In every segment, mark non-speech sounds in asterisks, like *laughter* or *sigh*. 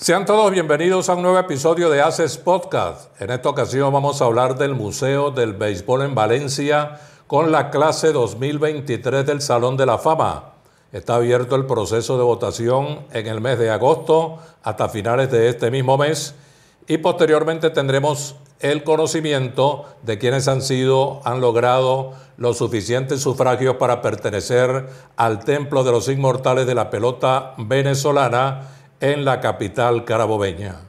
Sean todos bienvenidos a un nuevo episodio de Haces Podcast. En esta ocasión vamos a hablar del Museo del Béisbol en Valencia con la clase 2023 del Salón de la Fama. Está abierto el proceso de votación en el mes de agosto hasta finales de este mismo mes y posteriormente tendremos el conocimiento de quienes han sido, han logrado los suficientes sufragios para pertenecer al Templo de los Inmortales de la Pelota venezolana en la capital carabobeña.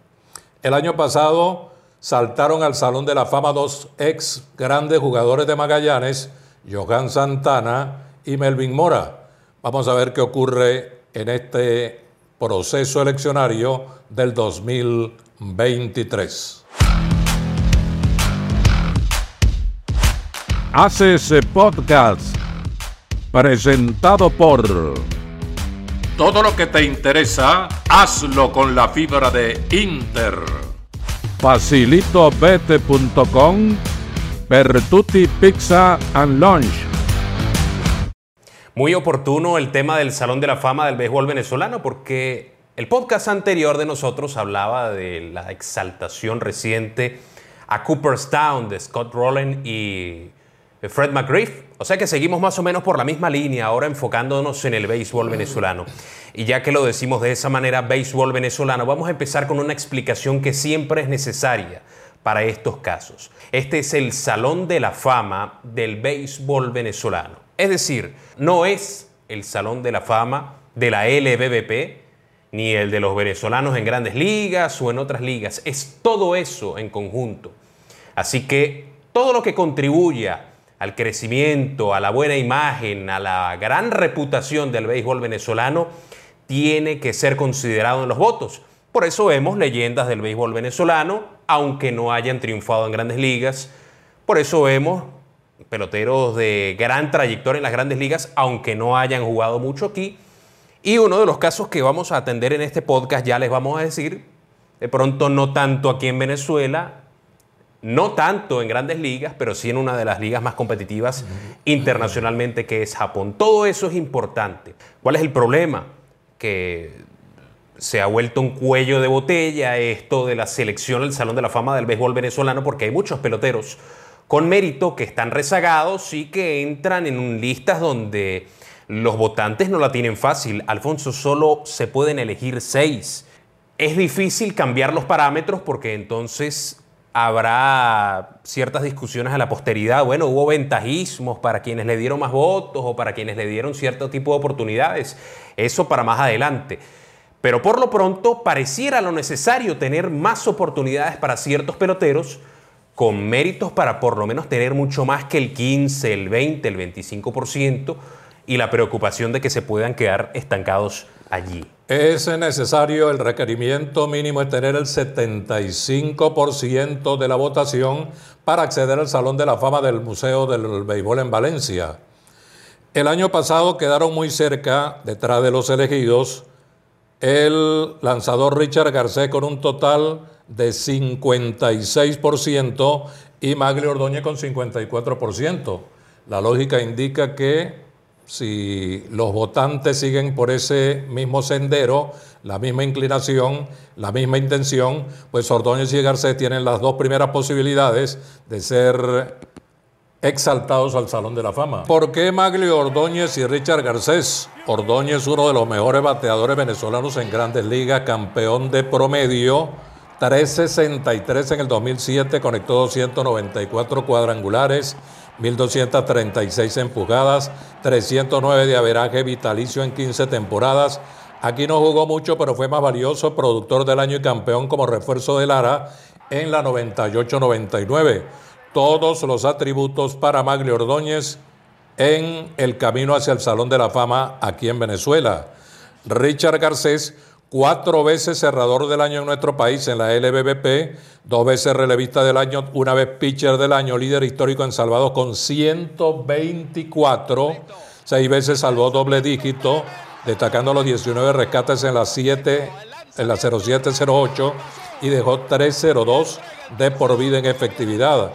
El año pasado saltaron al Salón de la Fama dos ex grandes jugadores de Magallanes, Johan Santana y Melvin Mora. Vamos a ver qué ocurre en este proceso eleccionario del 2023. Hace ese podcast presentado por todo lo que te interesa, hazlo con la fibra de Inter. Facilitobete.com Bertuti Pizza and Lunch. Muy oportuno el tema del Salón de la Fama del Béisbol venezolano porque el podcast anterior de nosotros hablaba de la exaltación reciente a Cooperstown de Scott Rowland y Fred McGriff. O sea que seguimos más o menos por la misma línea, ahora enfocándonos en el béisbol venezolano. Y ya que lo decimos de esa manera, béisbol venezolano, vamos a empezar con una explicación que siempre es necesaria para estos casos. Este es el Salón de la Fama del béisbol venezolano. Es decir, no es el Salón de la Fama de la LBBP, ni el de los venezolanos en grandes ligas o en otras ligas. Es todo eso en conjunto. Así que todo lo que contribuya al crecimiento, a la buena imagen, a la gran reputación del béisbol venezolano, tiene que ser considerado en los votos. Por eso vemos leyendas del béisbol venezolano, aunque no hayan triunfado en grandes ligas. Por eso vemos peloteros de gran trayectoria en las grandes ligas, aunque no hayan jugado mucho aquí. Y uno de los casos que vamos a atender en este podcast, ya les vamos a decir, de pronto no tanto aquí en Venezuela, no tanto en grandes ligas, pero sí en una de las ligas más competitivas internacionalmente que es Japón. Todo eso es importante. ¿Cuál es el problema? Que se ha vuelto un cuello de botella esto de la selección al Salón de la Fama del béisbol venezolano porque hay muchos peloteros con mérito que están rezagados y que entran en listas donde los votantes no la tienen fácil. Alfonso, solo se pueden elegir seis. Es difícil cambiar los parámetros porque entonces habrá ciertas discusiones a la posteridad. Bueno, hubo ventajismos para quienes le dieron más votos o para quienes le dieron cierto tipo de oportunidades. Eso para más adelante. Pero por lo pronto pareciera lo necesario tener más oportunidades para ciertos peloteros con méritos para por lo menos tener mucho más que el 15, el 20, el 25% y la preocupación de que se puedan quedar estancados allí. Es necesario, el requerimiento mínimo es tener el 75% de la votación para acceder al Salón de la Fama del Museo del Béisbol en Valencia. El año pasado quedaron muy cerca, detrás de los elegidos, el lanzador Richard Garcés con un total de 56% y Maglio Ordóñez con 54%. La lógica indica que si los votantes siguen por ese mismo sendero, la misma inclinación, la misma intención, pues Ordóñez y Garcés tienen las dos primeras posibilidades de ser exaltados al Salón de la Fama. ¿Por qué Maglio Ordóñez y Richard Garcés? Ordóñez, uno de los mejores bateadores venezolanos en grandes ligas, campeón de promedio, 363 en el 2007, conectó 294 cuadrangulares, 1.236 empujadas, 309 de averaje vitalicio en 15 temporadas. Aquí no jugó mucho, pero fue más valioso, productor del año y campeón como refuerzo de Lara en la 98-99. Todos los atributos para Maglio Ordóñez en el camino hacia el Salón de la Fama aquí en Venezuela. Richard Garcés cuatro veces cerrador del año en nuestro país en la LBBP, dos veces relevista del año, una vez pitcher del año, líder histórico en salvados con 124, seis veces salvó doble dígito, destacando los 19 rescates en la 7, en la 0708 y dejó 302 de por vida en efectividad.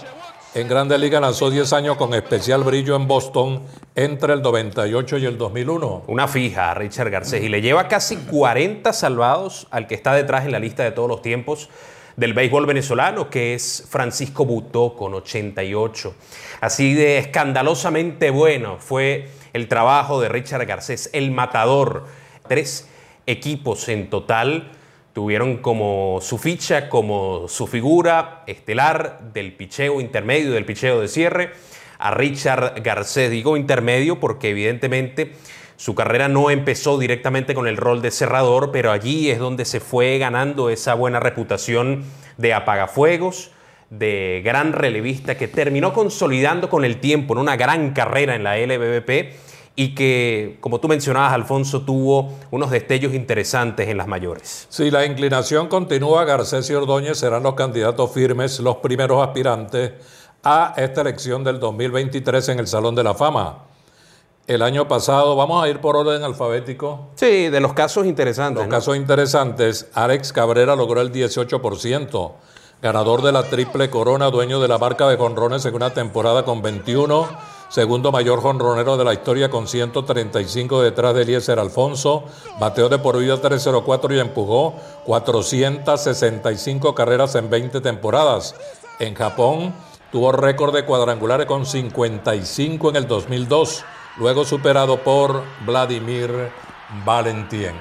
En Grandes Ligas lanzó 10 años con especial brillo en Boston entre el 98 y el 2001. Una fija a Richard Garcés y le lleva casi 40 salvados al que está detrás en la lista de todos los tiempos del béisbol venezolano, que es Francisco Butó con 88. Así de escandalosamente bueno fue el trabajo de Richard Garcés, el matador. Tres equipos en total tuvieron como su ficha, como su figura estelar del picheo intermedio, del picheo de cierre, a Richard Garcés. Digo intermedio porque evidentemente su carrera no empezó directamente con el rol de cerrador, pero allí es donde se fue ganando esa buena reputación de apagafuegos, de gran relevista que terminó consolidando con el tiempo en una gran carrera en la LBBP y que, como tú mencionabas, Alfonso, tuvo unos destellos interesantes en las mayores. Si la inclinación continúa, Garcés y Ordóñez serán los candidatos firmes, los primeros aspirantes a esta elección del 2023 en el Salón de la Fama. El año pasado, vamos a ir por orden alfabético. Sí, de los casos interesantes. Los casos interesantes, Alex Cabrera logró el 18%, ganador de la triple corona, dueño de la marca de jonrones en una temporada con 21 segundo mayor jonronero de la historia con 135 detrás de Eliezer Alfonso, bateó de por vida 304 y empujó 465 carreras en 20 temporadas. En Japón tuvo récord de cuadrangulares con 55 en el 2002, luego superado por Vladimir Valentín.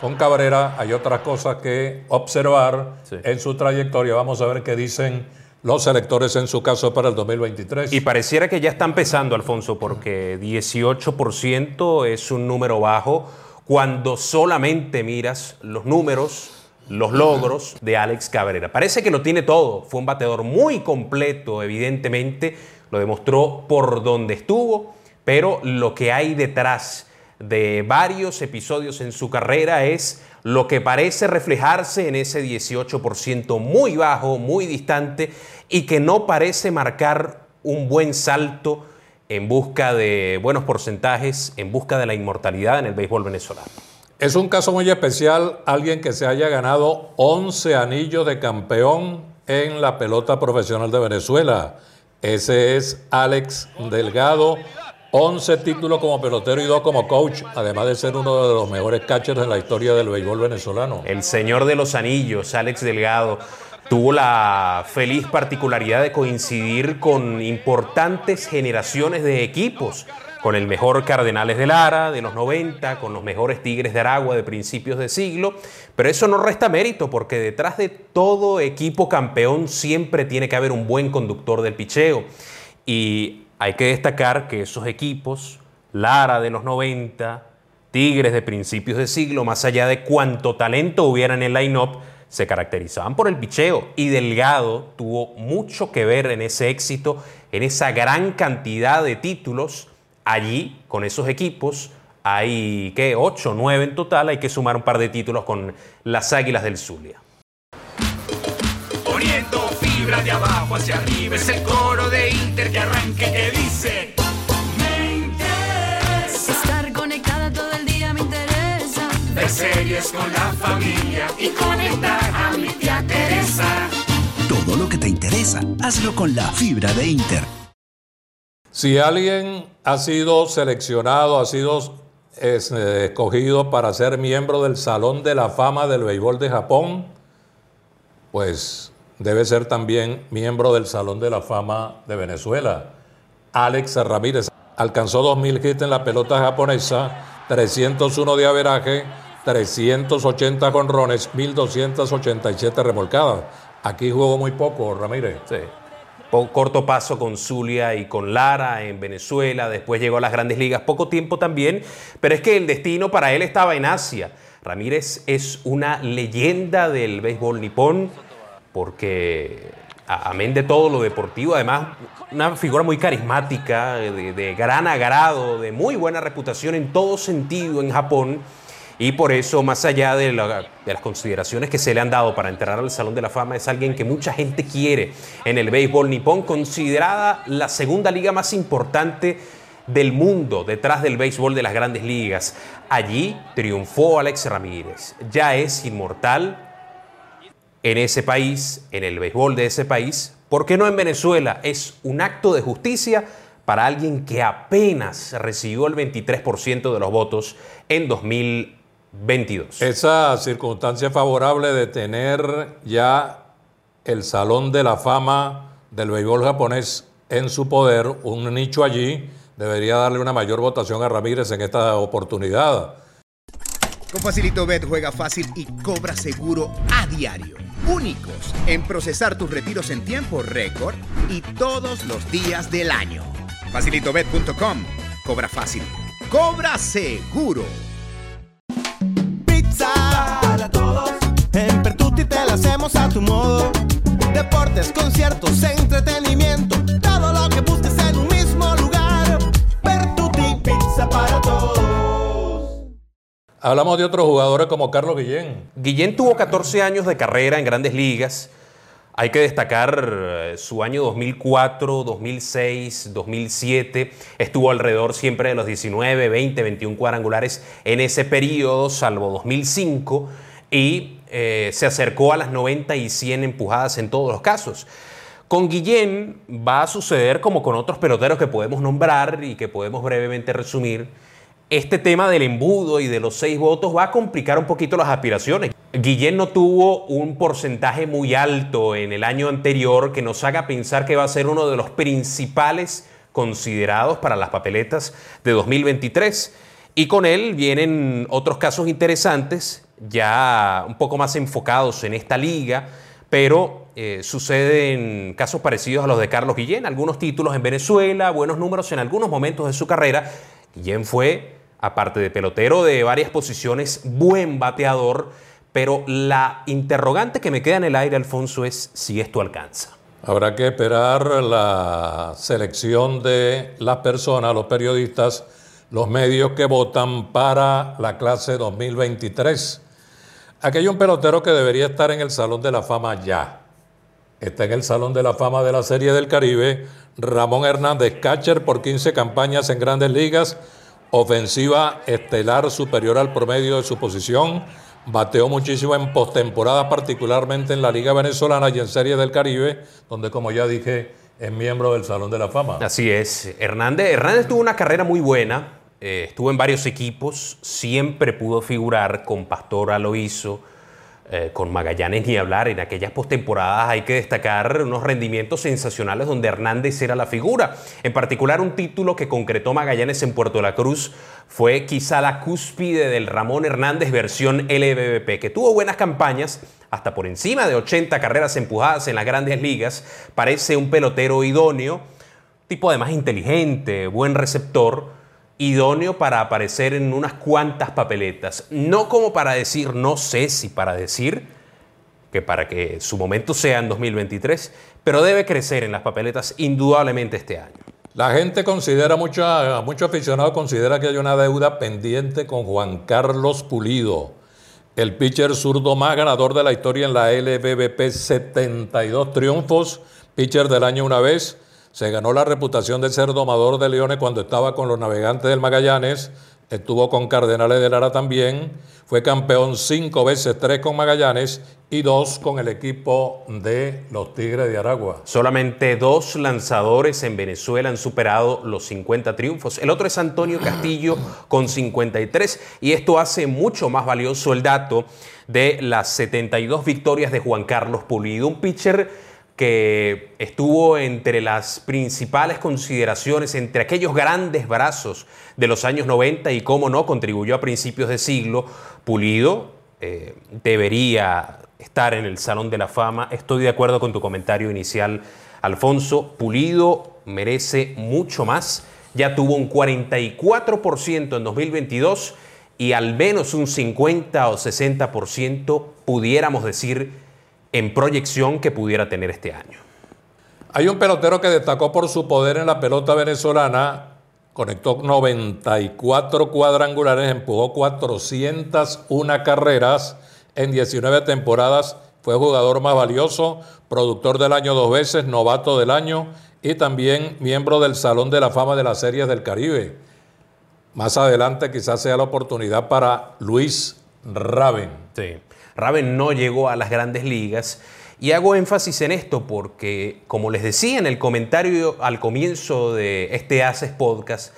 Con Cabrera hay otras cosas que observar en su trayectoria. Vamos a ver qué dicen los electores en su caso para el 2023. Y pareciera que ya está empezando, Alfonso, porque 18% es un número bajo cuando solamente miras los números, los logros de Alex Cabrera. Parece que lo tiene todo. Fue un bateador muy completo, evidentemente. Lo demostró por donde estuvo, pero lo que hay detrás de varios episodios en su carrera es lo que parece reflejarse en ese 18% muy bajo, muy distante y que no parece marcar un buen salto en busca de buenos porcentajes, en busca de la inmortalidad en el béisbol venezolano. Es un caso muy especial alguien que se haya ganado 11 anillos de campeón en la pelota profesional de Venezuela. Ese es Alex Delgado, 11 títulos como pelotero y dos como coach, además de ser uno de los mejores catchers en la historia del béisbol venezolano. El señor de los anillos, Alex Delgado, tuvo la feliz particularidad de coincidir con importantes generaciones de equipos, con el mejor Cardenales de Lara de los 90, con los mejores Tigres de Aragua de principios de siglo, pero eso no resta mérito porque detrás de todo equipo campeón siempre tiene que haber un buen conductor del picheo. Y hay que destacar que esos equipos, Lara de los 90, Tigres de principios de siglo, más allá de cuánto talento hubiera en el line-up, se caracterizaban por el picheo y Delgado tuvo mucho que ver en ese éxito, en esa gran cantidad de títulos. Allí, con esos equipos, hay que 8 o 9 en total, hay que sumar un par de títulos con las Águilas del Zulia de abajo hacia arriba es el coro de Inter que arranque que dice Me interesa Estar conectada todo el día me interesa. Ver series con la familia y conectar a mi tía Teresa. Todo lo que te interesa, hazlo con la fibra de Inter. Si alguien ha sido seleccionado, ha sido eh, escogido para ser miembro del Salón de la Fama del Béisbol de Japón, pues debe ser también miembro del Salón de la Fama de Venezuela. Alex Ramírez alcanzó 2.000 hits en la pelota japonesa, 301 de averaje, 380 conrones, 1.287 remolcadas. Aquí jugó muy poco, Ramírez. Sí. Corto paso con Zulia y con Lara en Venezuela, después llegó a las grandes ligas, poco tiempo también, pero es que el destino para él estaba en Asia. Ramírez es una leyenda del béisbol nipón, porque amén de todo lo deportivo, además una figura muy carismática, de, gran agrado, de muy buena reputación en todo sentido en Japón. Y por eso, más allá de, las consideraciones que se le han dado para enterrar al Salón de la Fama, es alguien que mucha gente quiere en el béisbol nipón, considerada la segunda liga más importante del mundo detrás del béisbol de las grandes ligas. Allí triunfó Alex Ramírez. Ya es inmortal, en ese país, en el béisbol de ese país. ¿Por qué no en Venezuela? Es un acto de justicia para alguien que apenas recibió el 23% de los votos en 2022. Esa circunstancia favorable de tener ya el Salón de la Fama del béisbol japonés en su poder, un nicho allí, debería darle una mayor votación a Ramírez en esta oportunidad. Con Facilito Bet juega fácil y cobra seguro a diario. Únicos en procesar tus retiros en tiempo récord y todos los días del año. Facilitobet.com. Cobra fácil. Cobra seguro. Pizza para todos. En Pertuti te la hacemos a tu modo. Deportes, conciertos, entretenimiento. Hablamos de otros jugadores como Carlos Guillén. Guillén tuvo 14 años de carrera en grandes ligas. Hay que destacar eh, su año 2004, 2006, 2007. Estuvo alrededor siempre de los 19, 20, 21 cuadrangulares en ese periodo, salvo 2005. Y eh, se acercó a las 90 y 100 empujadas en todos los casos. Con Guillén va a suceder como con otros peloteros que podemos nombrar y que podemos brevemente resumir. Este tema del embudo y de los seis votos va a complicar un poquito las aspiraciones. Guillén no tuvo un porcentaje muy alto en el año anterior que nos haga pensar que va a ser uno de los principales considerados para las papeletas de 2023. Y con él vienen otros casos interesantes, ya un poco más enfocados en esta liga, pero eh, suceden casos parecidos a los de Carlos Guillén, algunos títulos en Venezuela, buenos números en algunos momentos de su carrera. Guillén fue, aparte de pelotero de varias posiciones, buen bateador, pero la interrogante que me queda en el aire, Alfonso, es si esto alcanza. Habrá que esperar la selección de las personas, los periodistas, los medios que votan para la clase 2023. Aquí hay un pelotero que debería estar en el Salón de la Fama ya. Está en el Salón de la Fama de la Serie del Caribe. Ramón Hernández, catcher por 15 campañas en grandes ligas. Ofensiva estelar superior al promedio de su posición. Bateó muchísimo en postemporada, particularmente en la Liga Venezolana y en Serie del Caribe, donde, como ya dije, es miembro del Salón de la Fama. Así es. Hernández, Hernández tuvo una carrera muy buena. eh, estuvo en varios equipos. Siempre pudo figurar con Pastor Aloíso, eh, con Magallanes ni hablar. En aquellas postemporadas hay que destacar unos rendimientos sensacionales donde Hernández era la figura. En particular, un título que concretó Magallanes en Puerto La Cruz fue quizá la cúspide del Ramón Hernández versión LBBP, que tuvo buenas campañas, hasta por encima de 80 carreras empujadas en las grandes ligas. Parece un pelotero idóneo, tipo además inteligente, buen receptor idóneo para aparecer en unas cuantas papeletas. No como para decir, no sé si para decir que para que su momento sea en 2023, pero debe crecer en las papeletas indudablemente este año. La gente considera, mucha, mucho aficionado considera que hay una deuda pendiente con Juan Carlos Pulido, el pitcher zurdo más ganador de la historia en la LBBP, 72 triunfos, pitcher del año una vez. Se ganó la reputación de ser domador de leones cuando estaba con los navegantes del Magallanes, estuvo con Cardenales de Lara también, fue campeón cinco veces, tres con Magallanes y dos con el equipo de los Tigres de Aragua. Solamente dos lanzadores en Venezuela han superado los 50 triunfos. El otro es Antonio Castillo *clears throat* con 53 y esto hace mucho más valioso el dato de las 72 victorias de Juan Carlos Pulido, un pitcher que estuvo entre las principales consideraciones, entre aquellos grandes brazos de los años 90 y cómo no contribuyó a principios de siglo, Pulido eh, debería estar en el Salón de la Fama. Estoy de acuerdo con tu comentario inicial, Alfonso. Pulido merece mucho más. Ya tuvo un 44% en 2022 y al menos un 50 o 60% pudiéramos decir en proyección que pudiera tener este año. Hay un pelotero que destacó por su poder en la pelota venezolana, conectó 94 cuadrangulares, empujó 401 carreras en 19 temporadas, fue jugador más valioso, productor del año dos veces, novato del año y también miembro del Salón de la Fama de las Series del Caribe. Más adelante quizás sea la oportunidad para Luis Raven. Sí. Raven no llegó a las grandes ligas. Y hago énfasis en esto porque, como les decía en el comentario al comienzo de este Haces Podcast,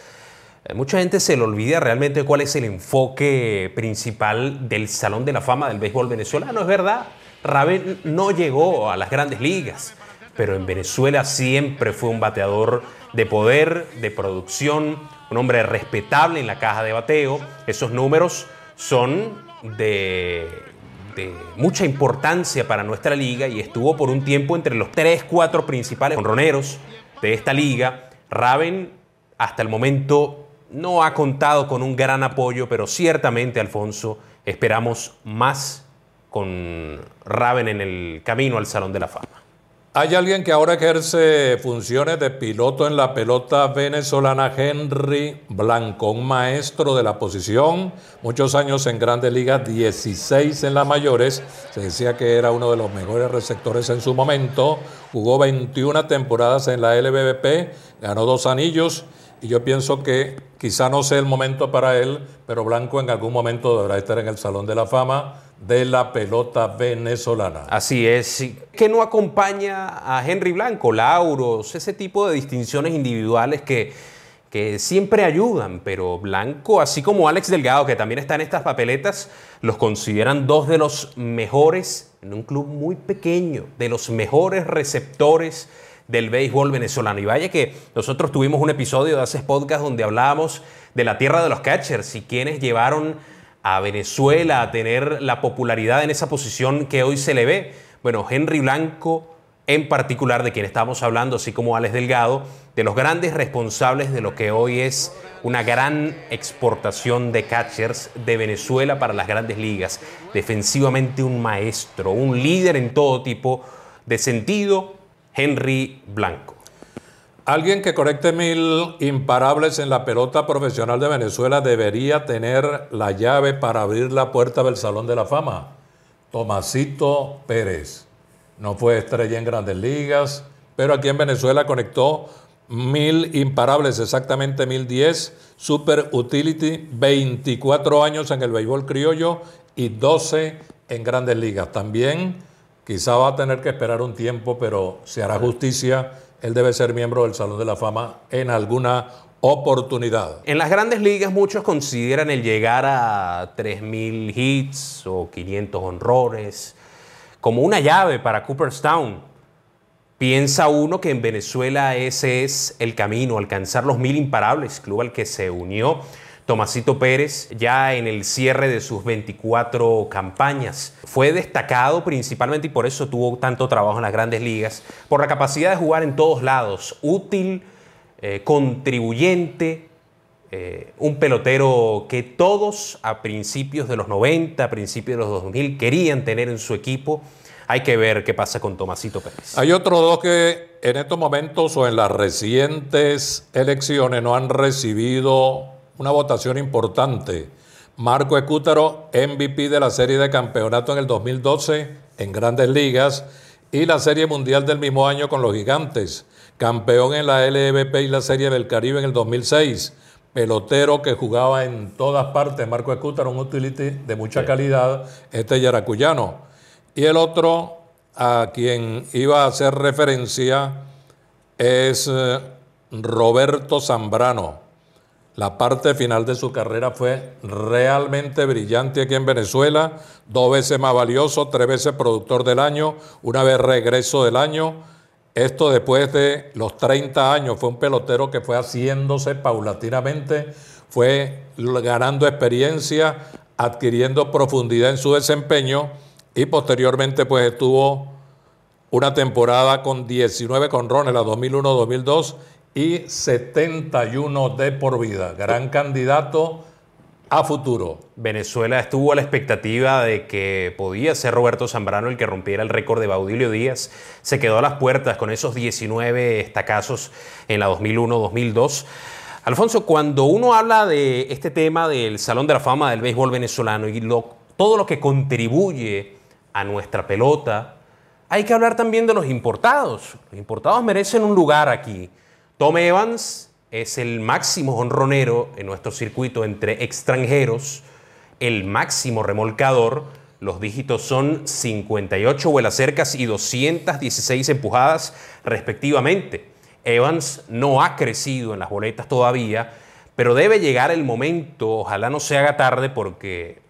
eh, mucha gente se le olvida realmente cuál es el enfoque principal del Salón de la Fama del béisbol venezolano. Es verdad, Raven no llegó a las grandes ligas, pero en Venezuela siempre fue un bateador de poder, de producción, un hombre respetable en la caja de bateo. Esos números son de, de mucha importancia para nuestra liga y estuvo por un tiempo entre los 3, 4 principales honroneros de esta liga. Raven hasta el momento no ha contado con un gran apoyo, pero ciertamente, Alfonso, esperamos más con Raven en el camino al Salón de la Fama. Hay alguien que ahora ejerce funciones de piloto en la pelota venezolana, Henry Blanco, un maestro de la posición, muchos años en grandes ligas, 16 en las mayores, se decía que era uno de los mejores receptores en su momento, jugó 21 temporadas en la LBBP, ganó dos anillos y yo pienso que quizá no sea el momento para él, pero Blanco en algún momento deberá estar en el Salón de la Fama de la pelota venezolana. Así es. Que no acompaña a Henry Blanco, Lauros, ese tipo de distinciones individuales que, que siempre ayudan, pero Blanco, así como Alex Delgado, que también está en estas papeletas, los consideran dos de los mejores, en un club muy pequeño, de los mejores receptores del béisbol venezolano. Y vaya que nosotros tuvimos un episodio de hace podcast donde hablábamos de la tierra de los catchers y quienes llevaron a Venezuela a tener la popularidad en esa posición que hoy se le ve. Bueno, Henry Blanco en particular, de quien estamos hablando, así como Alex Delgado, de los grandes responsables de lo que hoy es una gran exportación de catchers de Venezuela para las grandes ligas. Defensivamente un maestro, un líder en todo tipo de sentido, Henry Blanco. Alguien que conecte mil imparables en la pelota profesional de Venezuela debería tener la llave para abrir la puerta del Salón de la Fama. Tomasito Pérez. No fue estrella en grandes ligas, pero aquí en Venezuela conectó mil imparables, exactamente mil diez, super utility, 24 años en el béisbol criollo y 12 en grandes ligas. También quizá va a tener que esperar un tiempo, pero se hará justicia. Él debe ser miembro del Salón de la Fama en alguna oportunidad. En las grandes ligas muchos consideran el llegar a 3.000 hits o 500 honrores como una llave para Cooperstown. Piensa uno que en Venezuela ese es el camino, alcanzar los mil imparables, club al que se unió Tomasito Pérez ya en el cierre de sus 24 campañas. Fue destacado principalmente y por eso tuvo tanto trabajo en las grandes ligas, por la capacidad de jugar en todos lados, útil, eh, contribuyente, eh, un pelotero que todos a principios de los 90, a principios de los 2000 querían tener en su equipo. Hay que ver qué pasa con Tomasito Pérez. Hay otros dos que en estos momentos o en las recientes elecciones no han recibido una votación importante. Marco Escútaro, MVP de la Serie de Campeonato en el 2012 en Grandes Ligas y la Serie Mundial del mismo año con los Gigantes. Campeón en la LVP y la Serie del Caribe en el 2006. Pelotero que jugaba en todas partes. Marco Escútaro, un utility de mucha calidad, este yaracuyano. Y el otro a quien iba a hacer referencia es eh, Roberto Zambrano la parte final de su carrera fue realmente brillante aquí en Venezuela, dos veces más valioso, tres veces productor del año, una vez regreso del año. Esto después de los 30 años, fue un pelotero que fue haciéndose paulatinamente, fue ganando experiencia, adquiriendo profundidad en su desempeño y posteriormente pues estuvo una temporada con 19 conrones, la 2001-2002 y 71 de por vida. Gran candidato a futuro. Venezuela estuvo a la expectativa de que podía ser Roberto Zambrano el que rompiera el récord de Baudilio Díaz. Se quedó a las puertas con esos 19 estacazos en la 2001-2002. Alfonso, cuando uno habla de este tema del Salón de la Fama del béisbol venezolano y todo lo que contribuye a nuestra pelota, hay que hablar también de los importados. Los importados merecen un lugar aquí. Tom Evans es el máximo honronero en nuestro circuito entre extranjeros, el máximo remolcador, Los dígitos son 58 vuelas cercas y 216 empujadas respectivamente. Evans no ha crecido en las boletas todavía, pero debe llegar el momento, ojalá no se haga tarde porque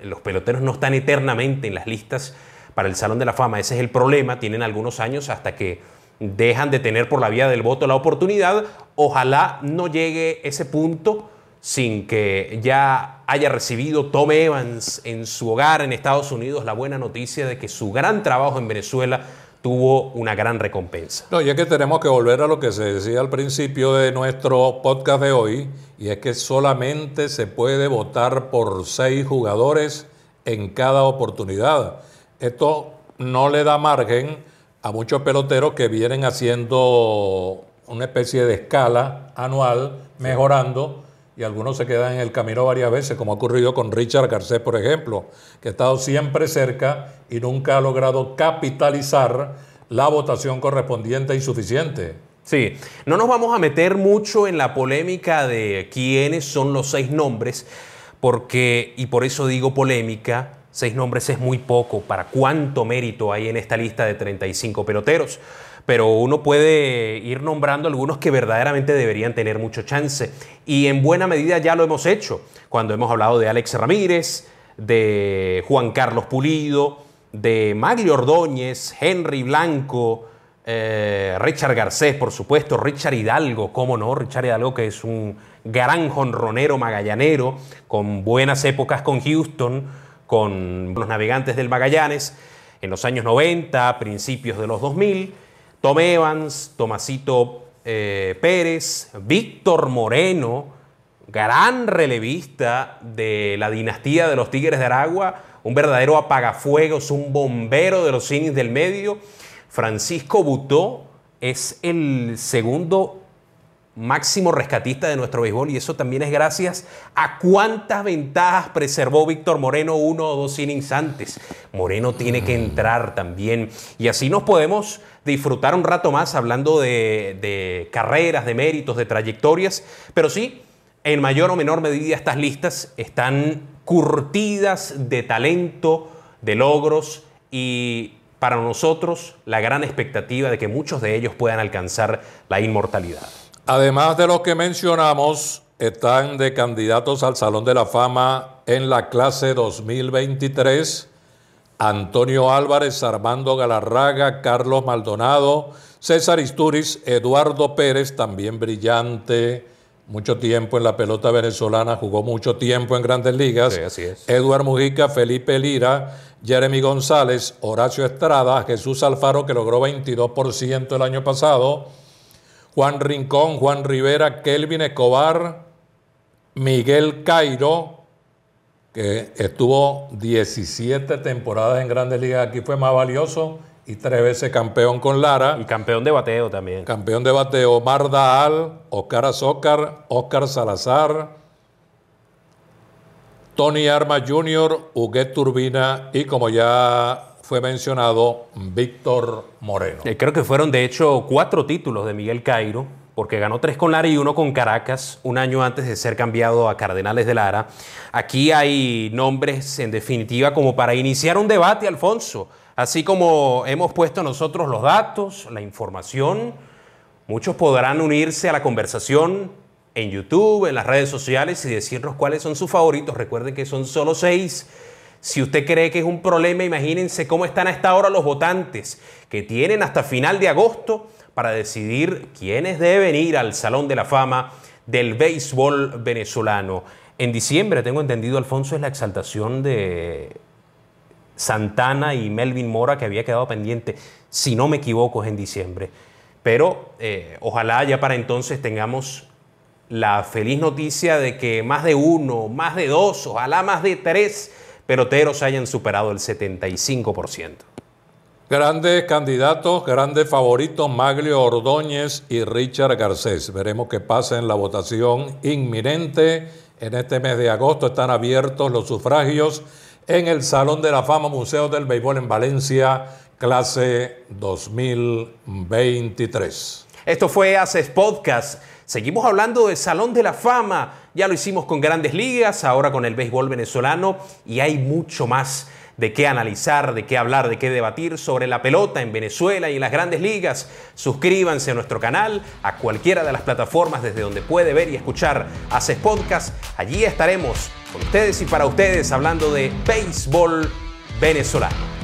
los peloteros no están eternamente en las listas para el Salón de la Fama. Ese es el problema, tienen algunos años hasta que dejan de tener por la vía del voto la oportunidad. Ojalá no llegue ese punto sin que ya haya recibido Tom Evans en su hogar en Estados Unidos la buena noticia de que su gran trabajo en Venezuela tuvo una gran recompensa. No, y es que tenemos que volver a lo que se decía al principio de nuestro podcast de hoy, y es que solamente se puede votar por seis jugadores en cada oportunidad. Esto no le da margen a muchos peloteros que vienen haciendo una especie de escala anual, mejorando, y algunos se quedan en el camino varias veces, como ha ocurrido con Richard Garcés, por ejemplo, que ha estado siempre cerca y nunca ha logrado capitalizar la votación correspondiente insuficiente. Sí, no nos vamos a meter mucho en la polémica de quiénes son los seis nombres, porque, y por eso digo polémica, seis nombres es muy poco para cuánto mérito hay en esta lista de 35 peloteros. Pero uno puede ir nombrando algunos que verdaderamente deberían tener mucho chance. Y en buena medida ya lo hemos hecho, cuando hemos hablado de Alex Ramírez, de Juan Carlos Pulido, de Maglio Ordóñez, Henry Blanco, eh, Richard Garcés, por supuesto, Richard Hidalgo, cómo no, Richard Hidalgo que es un gran jonronero magallanero, con buenas épocas con Houston, con los navegantes del Magallanes, en los años 90, principios de los 2000, Tom Evans, Tomasito eh, Pérez, Víctor Moreno, gran relevista de la dinastía de los Tigres de Aragua, un verdadero apagafuegos, un bombero de los innings del medio. Francisco Butó es el segundo máximo rescatista de nuestro béisbol y eso también es gracias a cuántas ventajas preservó Víctor Moreno uno o dos innings antes. Moreno tiene que entrar también y así nos podemos disfrutar un rato más hablando de, de carreras, de méritos, de trayectorias, pero sí, en mayor o menor medida estas listas están curtidas de talento, de logros y para nosotros la gran expectativa de que muchos de ellos puedan alcanzar la inmortalidad. Además de los que mencionamos, están de candidatos al Salón de la Fama en la clase 2023 Antonio Álvarez, Armando Galarraga, Carlos Maldonado, César Isturiz, Eduardo Pérez, también brillante, mucho tiempo en la pelota venezolana, jugó mucho tiempo en grandes ligas. Sí, así es. Eduard Mujica, Felipe Lira, Jeremy González, Horacio Estrada, Jesús Alfaro, que logró 22% el año pasado, Juan Rincón, Juan Rivera, Kelvin Escobar, Miguel Cairo, que estuvo 17 temporadas en grandes ligas, aquí fue más valioso y tres veces campeón con Lara. Y campeón de bateo también. Campeón de bateo, Omar Daal, Oscar Azócar, Oscar Salazar, Tony Arma Jr., Huguet Turbina y como ya fue mencionado, Víctor Moreno. Eh, Creo que fueron de hecho cuatro títulos de Miguel Cairo, porque ganó tres con Lara y uno con Caracas, un año antes de ser cambiado a Cardenales de Lara. Aquí hay nombres en definitiva como para iniciar un debate, Alfonso. Así como hemos puesto nosotros los datos, la información, muchos podrán unirse a la conversación en YouTube, en las redes sociales y decirnos cuáles son sus favoritos. Recuerden que son solo seis. Si usted cree que es un problema, imagínense cómo están a esta hora los votantes, que tienen hasta final de agosto para decidir quiénes deben ir al Salón de la Fama del béisbol venezolano. En diciembre, tengo entendido, Alfonso, es la exaltación de Santana y Melvin Mora que había quedado pendiente, si no me equivoco, es en diciembre. Pero eh, ojalá ya para entonces tengamos la feliz noticia de que más de uno, más de dos, ojalá más de tres peloteros hayan superado el 75%. Grandes candidatos, grandes favoritos, Maglio Ordóñez y Richard Garcés. Veremos qué pasa en la votación inminente. En este mes de agosto están abiertos los sufragios en el Salón de la Fama Museo del Béisbol en Valencia, clase 2023. Esto fue Haces Podcast. Seguimos hablando de Salón de la Fama. Ya lo hicimos con grandes ligas, ahora con el béisbol venezolano y hay mucho más de qué analizar, de qué hablar, de qué debatir sobre la pelota en Venezuela y en las grandes ligas. Suscríbanse a nuestro canal, a cualquiera de las plataformas desde donde puede ver y escuchar Haces Podcast. Allí estaremos con ustedes y para ustedes hablando de béisbol venezolano.